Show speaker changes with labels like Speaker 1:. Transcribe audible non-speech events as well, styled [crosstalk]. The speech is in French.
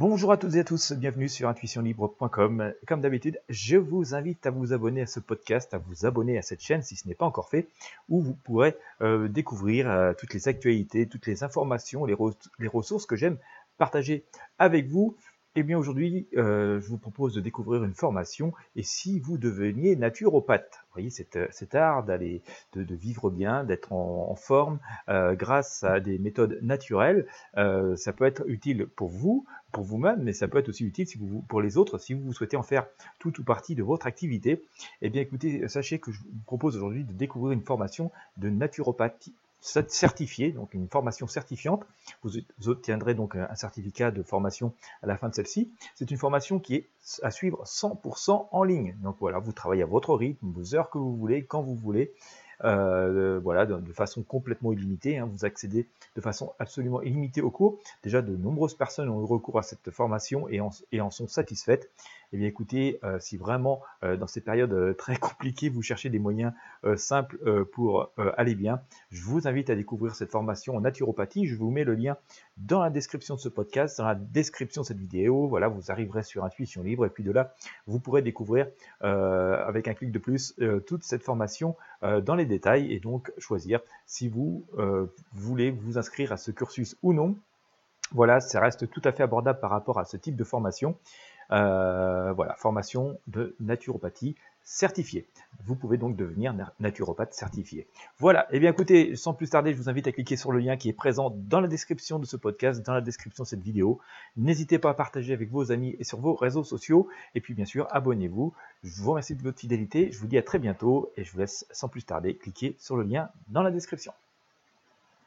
Speaker 1: Bonjour à toutes et à tous, bienvenue sur intuitionlibre.com. Comme d'habitude, je vous invite à vous abonner à ce podcast, à vous abonner à cette chaîne si ce n'est pas encore fait, où vous pourrez euh, découvrir euh, toutes les actualités, toutes les informations, les, ressources que j'aime partager avec vous. Eh bien aujourd'hui, euh, je vous propose de découvrir une formation et si vous deveniez naturopathe, vous voyez cet, cet art d'aller, de, vivre bien, d'être en, forme grâce à des méthodes naturelles, ça peut être utile pour vous, pour vous-même, mais ça peut être aussi utile si vous, pour les autres si vous souhaitez en faire tout ou partie de votre activité. Eh bien écoutez, sachez que je vous propose aujourd'hui de découvrir une formation de naturopathie certifié, donc une formation certifiante. Vous obtiendrez donc un certificat de formation à la fin de celle-ci. C'est une formation qui est à suivre 100% en ligne. Donc voilà, vous travaillez à votre rythme, vos heures que vous voulez, quand vous voulez. Euh, voilà, de, façon complètement illimitée. Hein. vous accédez de façon absolument illimitée au cours. Déjà, de nombreuses personnes ont eu recours à cette formation et en, et en sont satisfaites. Eh bien, écoutez, euh, si vraiment euh, dans ces périodes très [laughs] compliquées, vous cherchez des moyens simples pour aller bien, je vous invite à découvrir cette formation en naturopathie. Je vous mets le lien dans la description de ce podcast, dans la description de cette vidéo. Voilà, vous arriverez sur Intuition Libre et puis de là, vous pourrez découvrir avec un clic de plus toute cette formation dans les détails et donc choisir si vous euh, voulez vous inscrire à ce cursus ou non. Voilà, ça reste tout à fait abordable par rapport à ce type de formation. Euh, voilà, formation de naturopathie certifiée. Vous pouvez donc devenir naturopathe certifié. Voilà, et eh bien écoutez, sans plus tarder, je vous invite à cliquer sur le lien qui est présent dans la description de ce podcast, dans la description de cette vidéo. N'hésitez pas à partager avec vos amis et sur vos réseaux sociaux. Et puis bien sûr, abonnez-vous. Je vous remercie de votre fidélité. Je vous dis à très bientôt et je vous laisse sans plus tarder cliquer sur le lien dans la description.